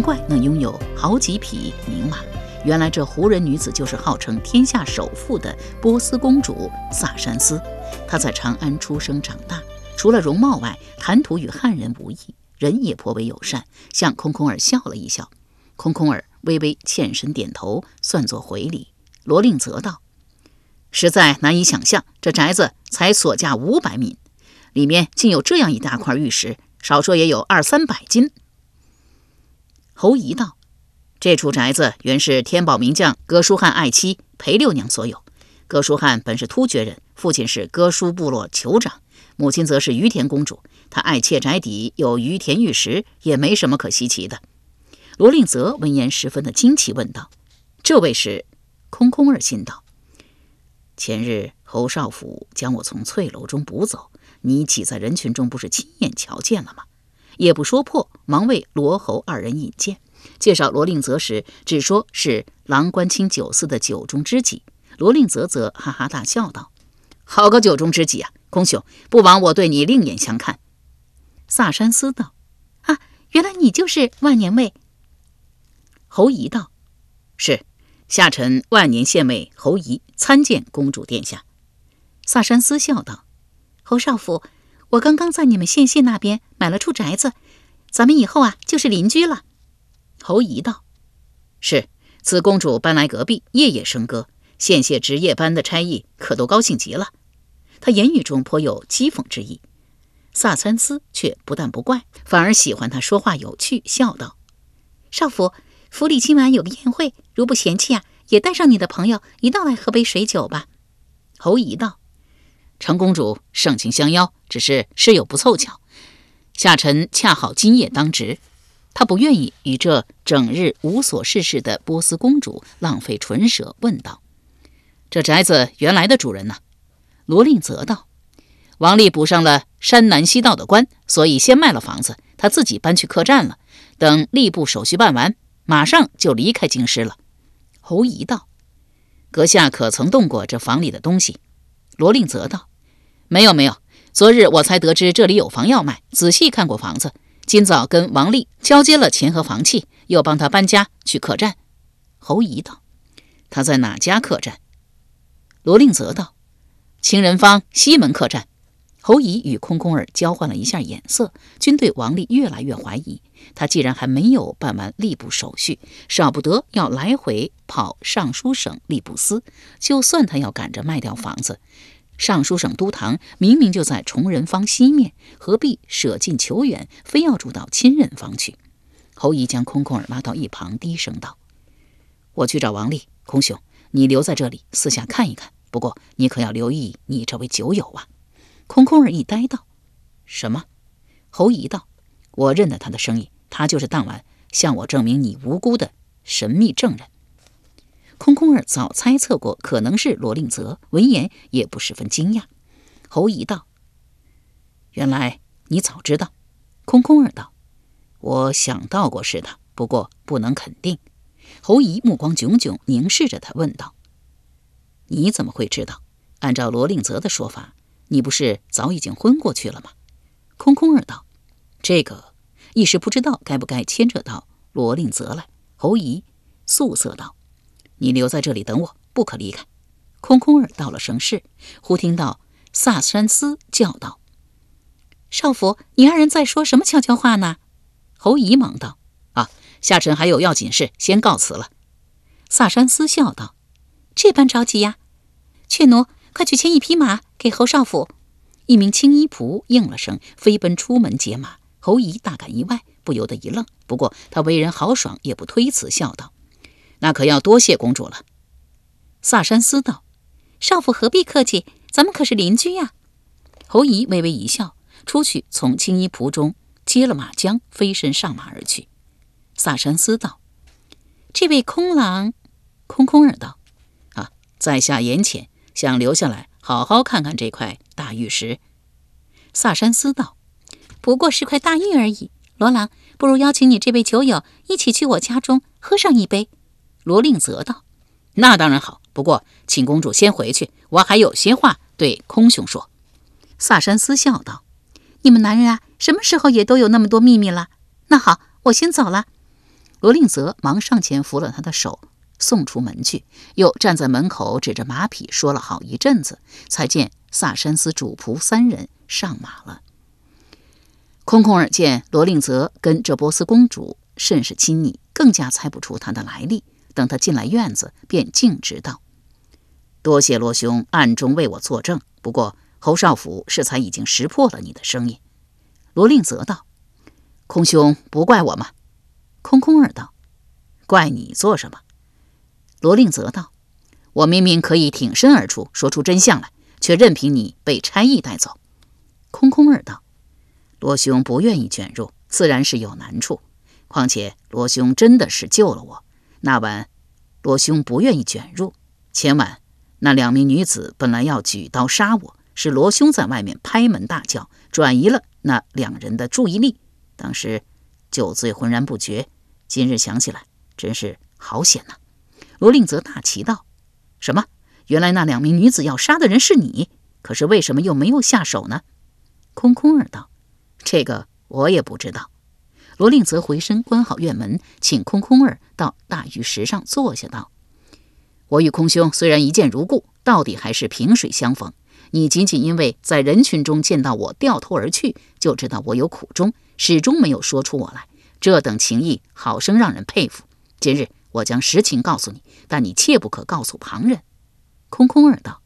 怪能拥有好几匹名马，原来这胡人女子就是号称天下首富的波斯公主萨珊斯。她在长安出生长大，除了容貌外，谈吐与汉人无异，人也颇为友善，向空空儿笑了一笑。空空儿微微欠身点头，算作回礼。罗令则道：“实在难以想象，这宅子才所价五百米里面竟有这样一大块玉石，少说也有二三百斤。”侯仪道：“这处宅子原是天宝名将哥舒翰爱妻裴六娘所有。哥舒翰本是突厥人，父亲是哥舒部落酋长，母亲则是于田公主。他爱妾宅邸有于田玉石，也没什么可稀奇的。”罗令泽闻言十分的惊奇，问道：“这位是？”空空儿心道：“前日侯少府将我从翠楼中捕走，你挤在人群中，不是亲眼瞧见了吗？”也不说破，忙为罗侯二人引荐，介绍罗令泽时，只说是郎官清酒肆的酒中知己。罗令泽则哈哈大笑道：“好个酒中知己啊，空兄，不枉我对你另眼相看。”萨山思道：“啊，原来你就是万年妹。”侯仪道：“是，下臣万年献妹侯仪参见公主殿下。”萨山思笑道：“侯少府。”我刚刚在你们县县那边买了处宅子，咱们以后啊就是邻居了。侯姨道：“是，此公主搬来隔壁，夜夜笙歌，县县值夜班的差役可都高兴极了。”他言语中颇有讥讽之意。萨参斯却不但不怪，反而喜欢他说话有趣，笑道：“少府府里今晚有个宴会，如不嫌弃啊，也带上你的朋友一道来喝杯水酒吧。”侯姨道。程公主盛情相邀，只是事有不凑巧，下臣恰好今夜当值，他不愿意与这整日无所事事的波斯公主浪费唇舌，问道：“这宅子原来的主人呢？”罗令则道：“王丽补上了山南西道的官，所以先卖了房子，他自己搬去客栈了。等吏部手续办完，马上就离开京师了。”侯仪道：“阁下可曾动过这房里的东西？”罗令则道。没有没有，昨日我才得知这里有房要卖，仔细看过房子。今早跟王丽交接了钱和房契，又帮他搬家去客栈。侯姨道：“他在哪家客栈？”罗令则道：“情人坊西门客栈。”侯姨与空空儿交换了一下眼色，均对王丽越来越怀疑。他既然还没有办完吏部手续，少不得要来回跑尚书省吏部司。就算他要赶着卖掉房子。尚书省都堂明明就在崇仁坊西面，何必舍近求远，非要住到亲人坊去？侯姨将空空儿拉到一旁，低声道：“我去找王丽，空兄，你留在这里四下看一看。不过你可要留意你这位酒友啊。”空空儿一呆道：“什么？”侯姨道：“我认得他的声音，他就是当晚向我证明你无辜的神秘证人。”空空儿早猜测过可能是罗令泽，闻言也不十分惊讶。侯仪道：“原来你早知道。”空空儿道：“我想到过是他，不过不能肯定。”侯仪目光炯炯凝视着他，问道：“你怎么会知道？按照罗令泽的说法，你不是早已经昏过去了吗？”空空儿道：“这个一时不知道该不该牵扯到罗令泽来。”侯仪素色道。你留在这里等我，不可离开。空空儿到了省市，忽听到萨山斯叫道：“少府，你二人在说什么悄悄话呢？”侯姨忙道：“啊，下臣还有要紧事，先告辞了。萨山斯笑道：“这般着急呀？雀奴，快去牵一匹马给侯少府。”一名青衣仆应了声，飞奔出门解马。侯姨大感意外，不由得一愣。不过他为人豪爽，也不推辞，笑道：“那可要多谢公主了。”萨山思道：“少府何必客气？咱们可是邻居呀。”侯姨微微一笑，出去从青衣仆中接了马缰，飞身上马而去。萨山思道：“这位空郎，空空儿道，啊，在下言浅，想留下来好好看看这块大玉石。”萨山思道。不过是块大玉而已，罗郎，不如邀请你这位酒友一起去我家中喝上一杯。罗令泽道：“那当然好，不过请公主先回去，我还有些话对空兄说。”萨山思笑道：“你们男人啊，什么时候也都有那么多秘密了？那好，我先走了。”罗令泽忙上前扶了他的手，送出门去，又站在门口指着马匹说了好一阵子，才见萨山思主仆三人上马了。空空儿见罗令泽跟这波斯公主甚是亲昵，更加猜不出他的来历。等他进来院子，便径直道：“多谢罗兄暗中为我作证。不过侯少府适才已经识破了你的声音。”罗令泽道：“空兄不怪我吗？”空空儿道：“怪你做什么？”罗令泽道：“我明明可以挺身而出，说出真相来，却任凭你被差役带走。”空空儿道。罗兄不愿意卷入，自然是有难处。况且罗兄真的是救了我。那晚，罗兄不愿意卷入。前晚，那两名女子本来要举刀杀我，是罗兄在外面拍门大叫，转移了那两人的注意力。当时酒醉浑然不觉。今日想起来，真是好险呐！罗令泽大奇道：“什么？原来那两名女子要杀的人是你？可是为什么又没有下手呢？”空空儿道。这个我也不知道。罗令泽回身关好院门，请空空儿到大玉石上坐下，道：“我与空兄虽然一见如故，到底还是萍水相逢。你仅仅因为在人群中见到我掉头而去，就知道我有苦衷，始终没有说出我来。这等情谊，好生让人佩服。今日我将实情告诉你，但你切不可告诉旁人。”空空儿道：“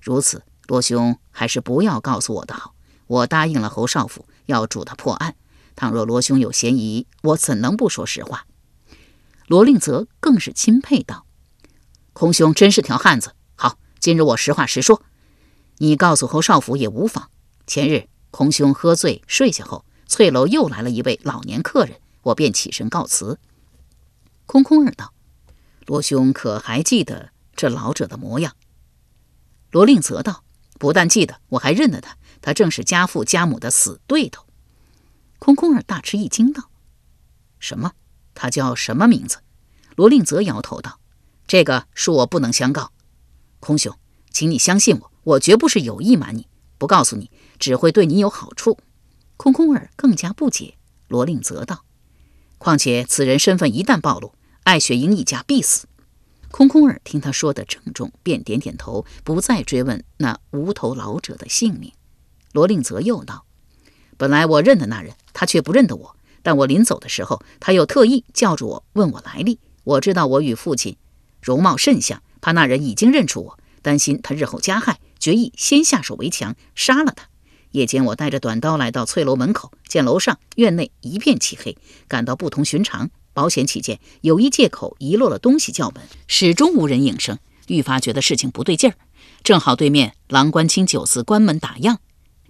如此，罗兄还是不要告诉我的好。我答应了侯少府。”要助他破案。倘若罗兄有嫌疑，我怎能不说实话？罗令泽更是钦佩道：“空兄真是条汉子。好，今日我实话实说，你告诉侯少府也无妨。前日空兄喝醉睡下后，翠楼又来了一位老年客人，我便起身告辞。”空空儿道：“罗兄可还记得这老者的模样？”罗令泽道：“不但记得，我还认得他。”他正是家父家母的死对头。空空儿大吃一惊，道：“什么？他叫什么名字？”罗令泽摇头道：“这个恕我不能相告。空兄，请你相信我，我绝不是有意瞒你，不告诉你只会对你有好处。”空空儿更加不解。罗令泽道：“况且此人身份一旦暴露，艾雪英一家必死。”空空儿听他说的郑重，便点点头，不再追问那无头老者的姓名。罗令泽又道：“本来我认得那人，他却不认得我。但我临走的时候，他又特意叫住我，问我来历。我知道我与父亲容貌甚像，怕那人已经认出我，担心他日后加害，决意先下手为强，杀了他。夜间我带着短刀来到翠楼门口，见楼上院内一片漆黑，感到不同寻常。保险起见，有一借口遗落了东西，叫门始终无人应声，愈发觉得事情不对劲儿。正好对面郎官清酒肆关门打烊。”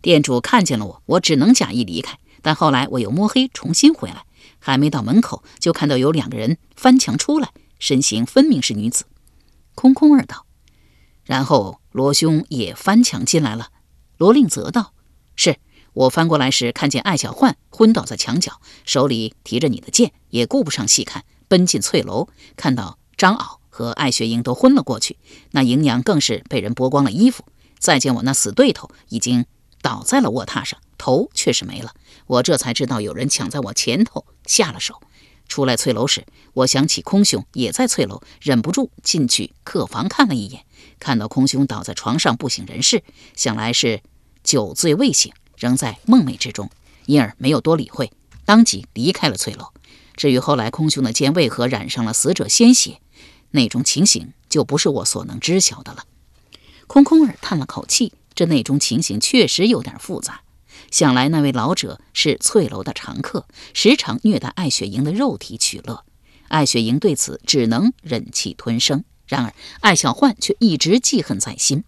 店主看见了我，我只能假意离开。但后来我又摸黑重新回来，还没到门口，就看到有两个人翻墙出来，身形分明是女子。空空儿道：“然后罗兄也翻墙进来了。”罗令泽道：“是我翻过来时，看见艾小焕昏倒在墙角，手里提着你的剑，也顾不上细看，奔进翠楼，看到张敖和艾雪英都昏了过去，那姨娘更是被人剥光了衣服。再见我那死对头，已经。”倒在了卧榻上，头却是没了。我这才知道有人抢在我前头下了手。出来翠楼时，我想起空兄也在翠楼，忍不住进去客房看了一眼，看到空兄倒在床上不省人事，想来是酒醉未醒，仍在梦寐之中，因而没有多理会，当即离开了翠楼。至于后来空兄的肩为何染上了死者鲜血，那种情形就不是我所能知晓的了。空空儿叹了口气，这内中情形确实有点复杂。想来那位老者是翠楼的常客，时常虐待艾雪莹的肉体取乐。艾雪莹对此只能忍气吞声。然而艾小焕却一直记恨在心。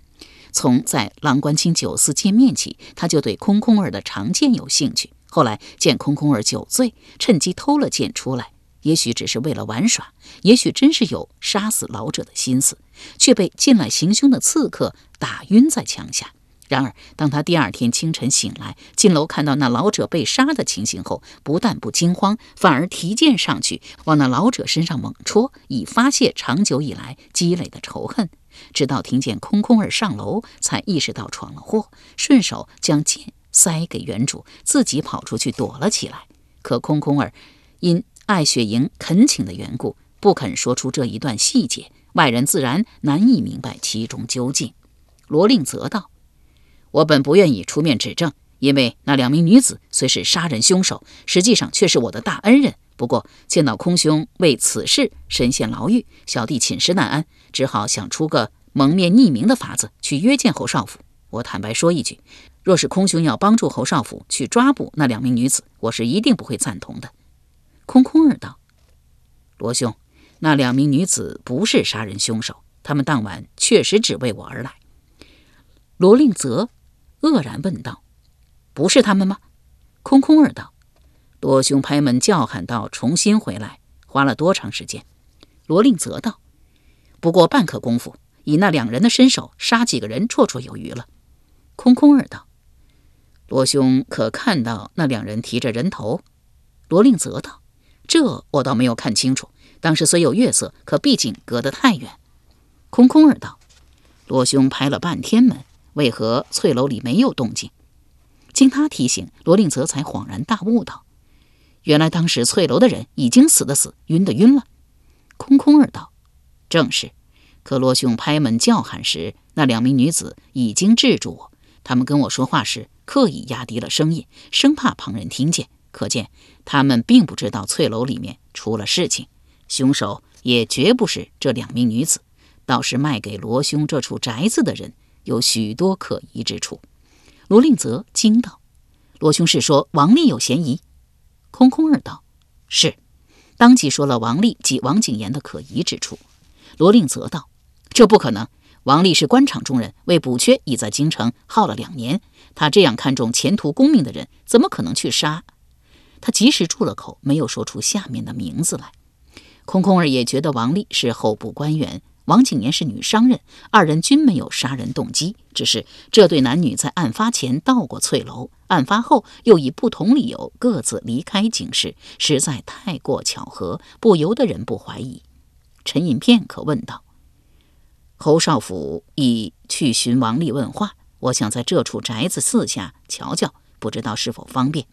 从在郎官清酒肆见面起，他就对空空儿的长剑有兴趣。后来见空空儿酒醉，趁机偷了剑出来。也许只是为了玩耍，也许真是有杀死老者的心思，却被进来行凶的刺客打晕在墙下。然而，当他第二天清晨醒来，进楼看到那老者被杀的情形后，不但不惊慌，反而提剑上去往那老者身上猛戳，以发泄长久以来积累的仇恨。直到听见空空儿上楼，才意识到闯了祸，顺手将剑塞给原主，自己跑出去躲了起来。可空空儿因艾雪莹恳请的缘故，不肯说出这一段细节，外人自然难以明白其中究竟。罗令则道。我本不愿意出面指证，因为那两名女子虽是杀人凶手，实际上却是我的大恩人。不过见到空兄为此事身陷牢狱，小弟寝食难安，只好想出个蒙面匿名的法子去约见侯少府。我坦白说一句，若是空兄要帮助侯少府去抓捕那两名女子，我是一定不会赞同的。空空儿道：“罗兄，那两名女子不是杀人凶手，他们当晚确实只为我而来。”罗令泽。愕然问道：“不是他们吗？”空空儿道：“罗兄拍门叫喊道，重新回来，花了多长时间？”罗令泽道：“不过半刻功夫，以那两人的身手，杀几个人绰绰有余了。”空空儿道：“罗兄可看到那两人提着人头？”罗令泽道：“这我倒没有看清楚。当时虽有月色，可毕竟隔得太远。”空空儿道：“罗兄拍了半天门。”为何翠楼里没有动静？经他提醒，罗令泽才恍然大悟道：“原来当时翠楼的人已经死的死，晕的晕了。”空空儿道：“正是。可罗兄拍门叫喊时，那两名女子已经制住我。他们跟我说话时，刻意压低了声音，生怕旁人听见。可见他们并不知道翠楼里面出了事情。凶手也绝不是这两名女子，倒是卖给罗兄这处宅子的人。”有许多可疑之处，罗令泽惊道：“罗兄是说王丽有嫌疑？”空空儿道：“是。”当即说了王丽及王景言的可疑之处。罗令泽道：“这不可能！王丽是官场中人，为补缺已在京城耗了两年。他这样看重前途功名的人，怎么可能去杀？”他及时住了口，没有说出下面的名字来。空空儿也觉得王丽是候补官员。王景年是女商人，二人均没有杀人动机，只是这对男女在案发前到过翠楼，案发后又以不同理由各自离开景市，实在太过巧合，不由得人不怀疑。沉吟片刻，问道：“侯少府已去寻王丽问话，我想在这处宅子四下瞧瞧，不知道是否方便？”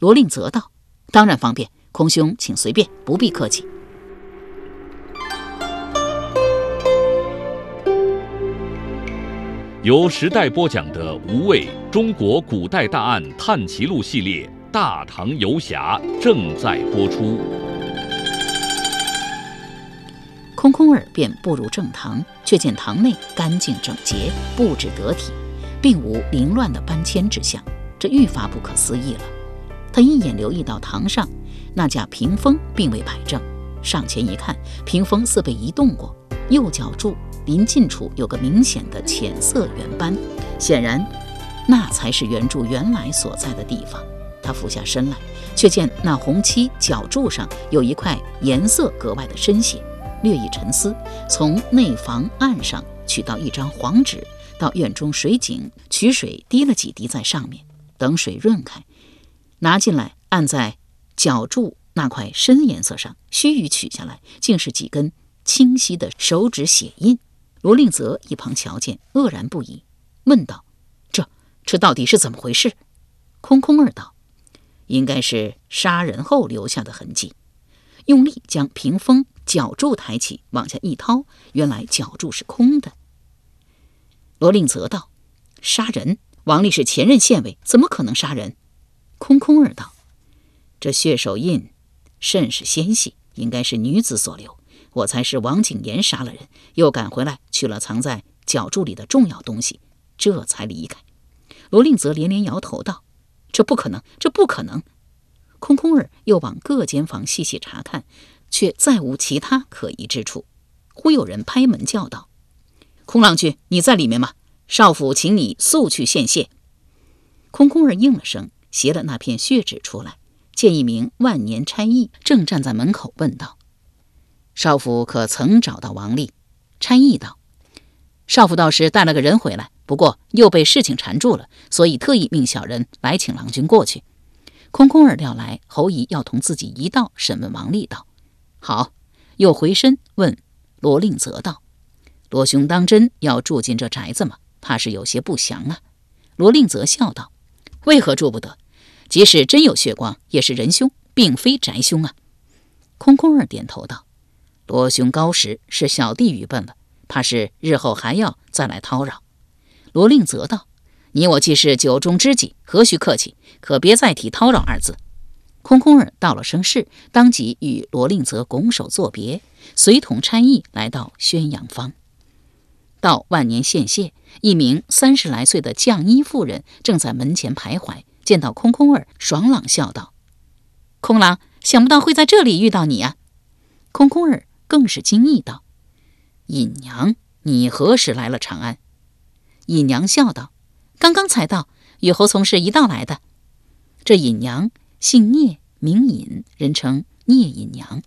罗令则道：“当然方便，空兄请随便，不必客气。”由时代播讲的《无畏中国古代大案探奇录》系列《大唐游侠》正在播出。空空儿便步入正堂，却见堂内干净整洁，布置得体，并无凌乱的搬迁之象，这愈发不可思议了。他一眼留意到堂上那架屏风并未摆正，上前一看，屏风似被移动过，右脚柱。临近处有个明显的浅色圆斑，显然那才是圆柱原来所在的地方。他俯下身来，却见那红漆角柱上有一块颜色格外的深些。略一沉思，从内房案上取到一张黄纸，到院中水井取水滴了几滴在上面，等水润开，拿进来按在角柱那块深颜色上，须臾取下来，竟是几根清晰的手指血印。罗令泽一旁瞧见，愕然不已，问道：“这这到底是怎么回事？”空空儿道：“应该是杀人后留下的痕迹。”用力将屏风角柱抬起，往下一掏，原来角柱是空的。罗令泽道：“杀人？王丽是前任县尉，怎么可能杀人？”空空儿道：“这血手印甚是纤细，应该是女子所留。我猜是王景言杀了人，又赶回来取了藏在脚柱里的重要东西，这才离开。罗令泽连连摇头道：“这不可能，这不可能。”空空儿又往各间房细细查看，却再无其他可疑之处。忽有人拍门叫道：“空郎君，你在里面吗？少府请你速去献谢。”空空儿应了声，携了那片血纸出来，见一名万年差役正站在门口，问道：“少府可曾找到王丽？”差役道：“少府倒是带了个人回来，不过又被事情缠住了，所以特意命小人来请郎君过去。”空空儿料来侯姨要同自己一道审问王丽，道：“好。”又回身问罗令泽道：“罗兄当真要住进这宅子吗？怕是有些不祥啊。”罗令泽笑道。为何住不得？即使真有血光，也是仁兄，并非宅兄啊。空空儿点头道：“罗兄高识，是小弟愚笨了，怕是日后还要再来叨扰。”罗令泽道：“你我既是酒中知己，何须客气？可别再提叨扰二字。”空空儿道了声是，当即与罗令泽拱手作别，随同差役来到宣阳坊。到万年献谢，一名三十来岁的绛衣妇人正在门前徘徊，见到空空儿，爽朗笑道：“空郎，想不到会在这里遇到你啊！”空空儿更是惊异道：“尹娘，你何时来了长安？”尹娘笑道：“刚刚才到，与侯从事一道来的。”这尹娘姓聂，名尹，人称聂隐娘，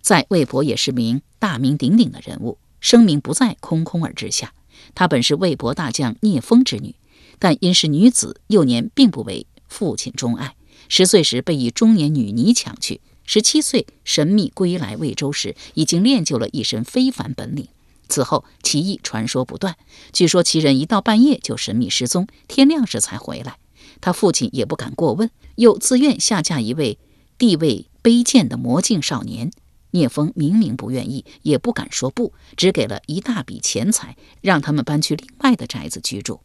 在魏博也是名大名鼎鼎的人物。声名不在空空儿之下。她本是魏博大将聂风之女，但因是女子，幼年并不为父亲钟爱。十岁时被一中年女尼抢去，十七岁神秘归来魏州时，已经练就了一身非凡本领。此后奇异传说不断，据说其人一到半夜就神秘失踪，天亮时才回来。他父亲也不敢过问，又自愿下嫁一位地位卑贱的魔镜少年。聂风明明不愿意，也不敢说不，只给了一大笔钱财，让他们搬去另外的宅子居住。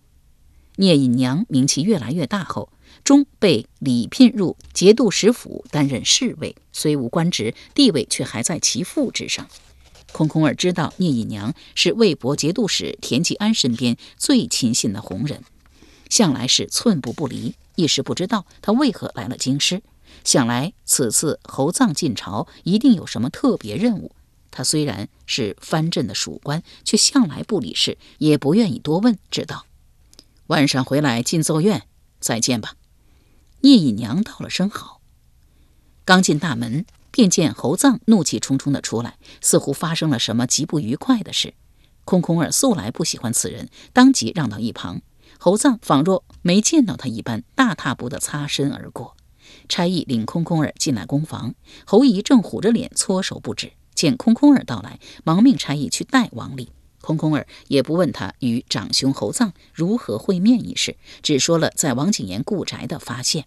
聂隐娘名气越来越大后，终被礼聘入节度使府担任侍卫，虽无官职，地位却还在其父之上。空空儿知道聂隐娘是魏博节度使田季安身边最亲信的红人，向来是寸步不离，一时不知道他为何来了京师。想来此次侯臧进朝一定有什么特别任务。他虽然是藩镇的属官，却向来不理事，也不愿意多问。知道晚上回来进奏院，再见吧。聂隐娘道了声好，刚进大门，便见侯臧怒气冲冲地出来，似乎发生了什么极不愉快的事。空空儿素来不喜欢此人，当即让到一旁。侯臧仿若没见到他一般，大踏步地擦身而过。差役领空空儿进来宫房，侯姨正虎着脸搓手不止。见空空儿到来，忙命差役去带王丽。空空儿也不问他与长兄侯臧如何会面一事，只说了在王景言故宅的发现。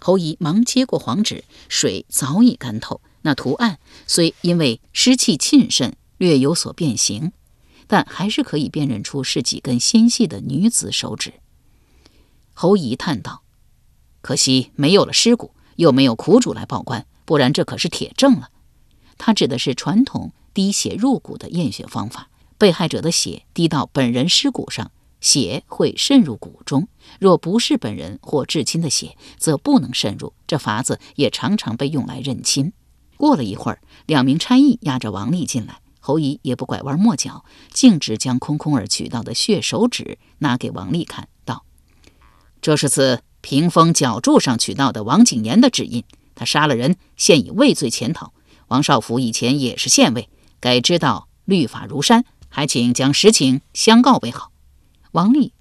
侯姨忙接过黄纸，水早已干透，那图案虽因为湿气浸渗略有所变形，但还是可以辨认出是几根纤细的女子手指。侯姨叹道。可惜没有了尸骨，又没有苦主来报官，不然这可是铁证了。他指的是传统滴血入骨的验血方法，被害者的血滴到本人尸骨上，血会渗入骨中；若不是本人或至亲的血，则不能渗入。这法子也常常被用来认亲。过了一会儿，两名差役押着王丽进来，侯姨也不拐弯抹角，径直将空空儿取到的血手指拿给王丽看，道：“这是自。”屏风角柱上取到的王景言的指印，他杀了人，现已畏罪潜逃。王少府以前也是县尉，该知道律法如山，还请将实情相告为好。王丽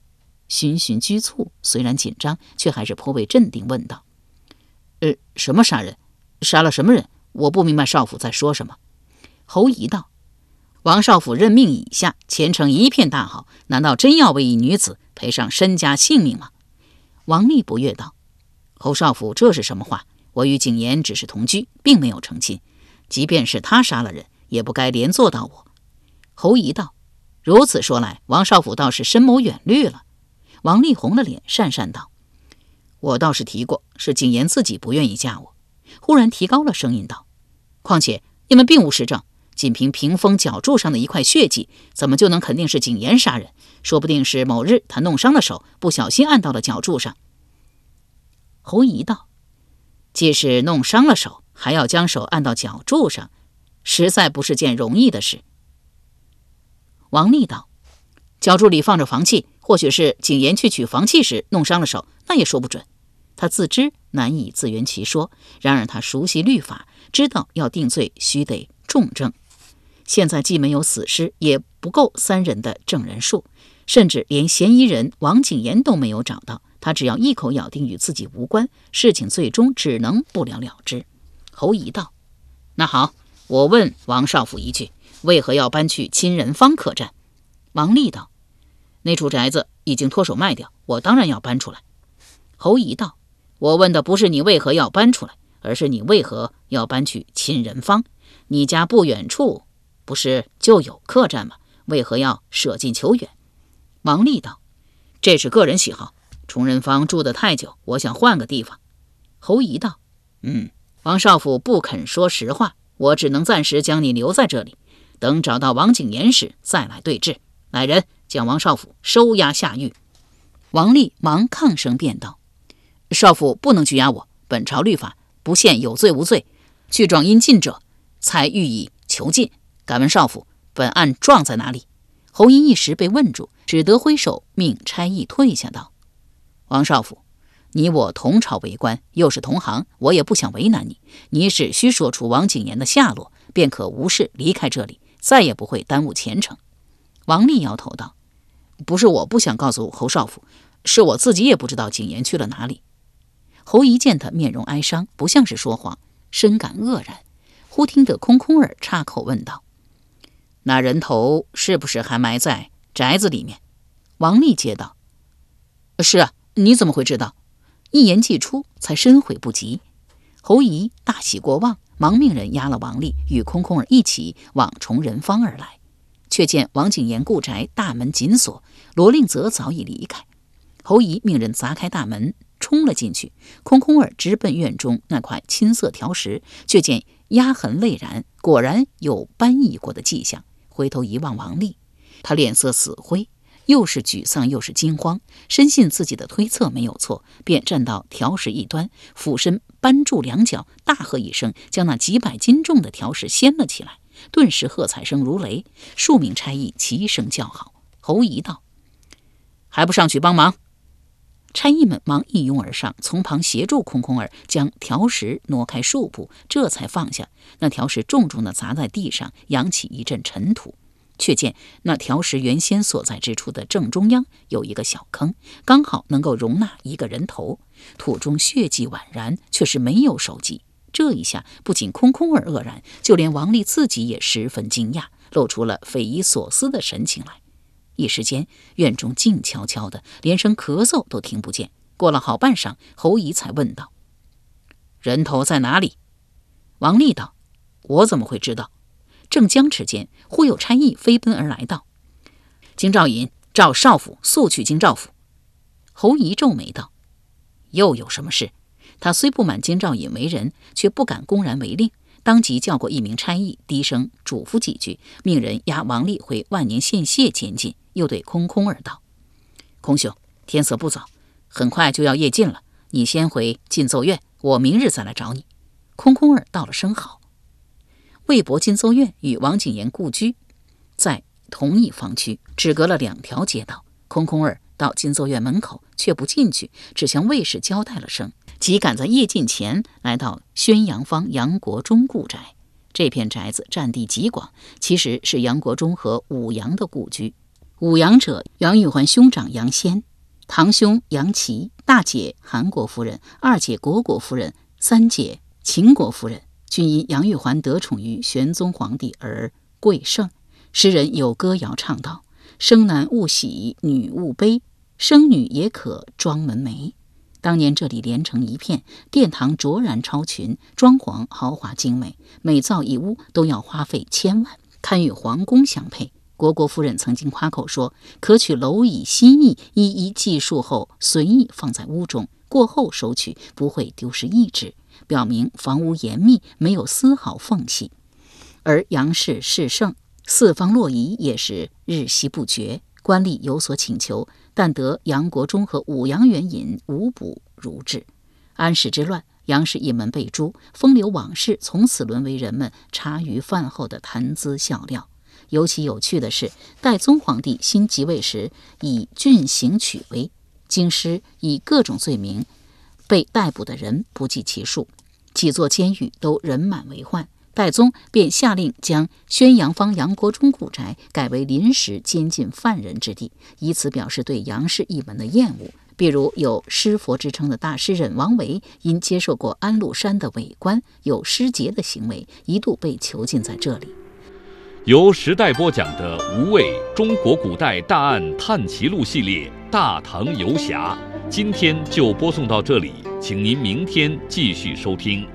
循循拘促，虽然紧张，却还是颇为镇定，问道：“呃，什么杀人？杀了什么人？我不明白少府在说什么。”侯仪道：“王少府任命以下，前程一片大好，难道真要为一女子赔上身家性命吗？”王丽不悦道：“侯少府，这是什么话？我与景言只是同居，并没有成亲。即便是他杀了人，也不该连坐到我。”侯姨道：“如此说来，王少府倒是深谋远虑了。”王丽红的脸，讪讪道：“我倒是提过，是景言自己不愿意嫁我。”忽然提高了声音道：“况且你们并无实证，仅凭屏风脚柱上的一块血迹，怎么就能肯定是景言杀人？说不定是某日他弄伤了手，不小心按到了脚柱上。侯姨道：“即使弄伤了手，还要将手按到脚柱上，实在不是件容易的事。”王丽道：“脚柱里放着房契，或许是景言去取房契时弄伤了手，那也说不准。他自知难以自圆其说，然而他熟悉律法，知道要定罪须得重证。现在既没有死尸，也不够三人的证人数，甚至连嫌疑人王景言都没有找到。他只要一口咬定与自己无关，事情最终只能不了了之。”侯仪道：“那好，我问王少府一句。”为何要搬去亲人坊客栈？王丽道：“那处宅子已经脱手卖掉，我当然要搬出来。”侯姨道：“我问的不是你为何要搬出来，而是你为何要搬去亲人坊？你家不远处不是就有客栈吗？为何要舍近求远？”王丽道：“这是个人喜好，崇仁坊住得太久，我想换个地方。”侯姨道：“嗯，王少府不肯说实话，我只能暂时将你留在这里。”等找到王景言时，再来对质。来人，将王少府收押下狱。王立忙抗声辩道：“少府不能拘押我，本朝律法不限有罪无罪，具状应禁者才予以囚禁。敢问少府，本案状在哪里？”侯英一时被问住，只得挥手命差役退下道：“王少府，你我同朝为官，又是同行，我也不想为难你。你只需说出王景言的下落，便可无事离开这里。”再也不会耽误前程。王丽摇头道：“不是我不想告诉侯少府，是我自己也不知道景言去了哪里。”侯一见他面容哀伤，不像是说谎，深感愕然。忽听得空空儿插口问道：“那人头是不是还埋在宅子里面？”王丽接道：“是啊，你怎么会知道？”一言既出，才深悔不及。侯姨大喜过望。忙命人押了王丽与空空儿一起往崇仁坊而来，却见王景言故宅大门紧锁，罗令泽早已离开。侯姨命人砸开大门，冲了进去。空空儿直奔院中那块青色条石，却见压痕未然，果然有搬移过的迹象。回头一望王丽，他脸色死灰。又是沮丧又是惊慌，深信自己的推测没有错，便站到条石一端，俯身扳住两脚，大喝一声，将那几百斤重的条石掀了起来。顿时喝彩声如雷，数名差役齐声叫好。侯仪道：“还不上去帮忙？”差役们忙一拥而上，从旁协助空空儿将条石挪开数步，这才放下。那条石重重地砸在地上，扬起一阵尘土。却见那条石原先所在之处的正中央有一个小坑，刚好能够容纳一个人头。土中血迹宛然，却是没有手迹。这一下不仅空空而愕然，就连王丽自己也十分惊讶，露出了匪夷所思的神情来。一时间，院中静悄悄的，连声咳嗽都听不见。过了好半晌，侯姨才问道：“人头在哪里？”王丽道：“我怎么会知道？”正僵持间，忽有差役飞奔而来，道：“京兆尹召少府速去京兆府。”侯仪皱眉道：“又有什么事？”他虽不满京兆尹为人，却不敢公然违令，当即叫过一名差役，低声嘱咐几句，命人押王丽回万年县谢监禁。又对空空儿道：“空兄，天色不早，很快就要夜尽了，你先回禁奏院，我明日再来找你。”空空儿道了声好。魏博金奏院与王景言故居在同一方区，只隔了两条街道。空空儿到金奏院门口，却不进去，只向卫士交代了声，即赶在夜尽前来到宣阳坊杨国忠故宅。这片宅子占地极广，其实是杨国忠和武阳的故居。武阳者，杨玉环兄长杨先，堂兄杨琦，大姐韩国夫人，二姐果果夫人，三姐秦国夫人。均因杨玉环得宠于玄宗皇帝而贵盛。诗人有歌谣唱道：“生男勿喜，女勿悲，生女也可装门楣。”当年这里连成一片，殿堂卓然超群，装潢豪华精美，每造一屋都要花费千万，堪与皇宫相配。国国夫人曾经夸口说：“可取蝼蚁心意，一一计数后，随意放在屋中，过后收取，不会丢失一只。”表明房屋严密，没有丝毫缝隙。而杨氏事胜，四方洛夷也是日息不绝。官吏有所请求，但得杨国忠和武阳元尹无补如至。安史之乱，杨氏一门被诛，风流往事从此沦为人们茶余饭后的谈资笑料。尤其有趣的是，代宗皇帝新即位时，以郡刑取威，京师以各种罪名被逮捕的人不计其数，几座监狱都人满为患。代宗便下令将宣阳坊杨国忠故宅改为临时监禁犯人之地，以此表示对杨氏一门的厌恶。比如有诗佛之称的大诗人王维，因接受过安禄山的伪官，有失节的行为，一度被囚禁在这里。由时代播讲的《无畏中国古代大案探奇录》系列《大唐游侠》，今天就播送到这里，请您明天继续收听。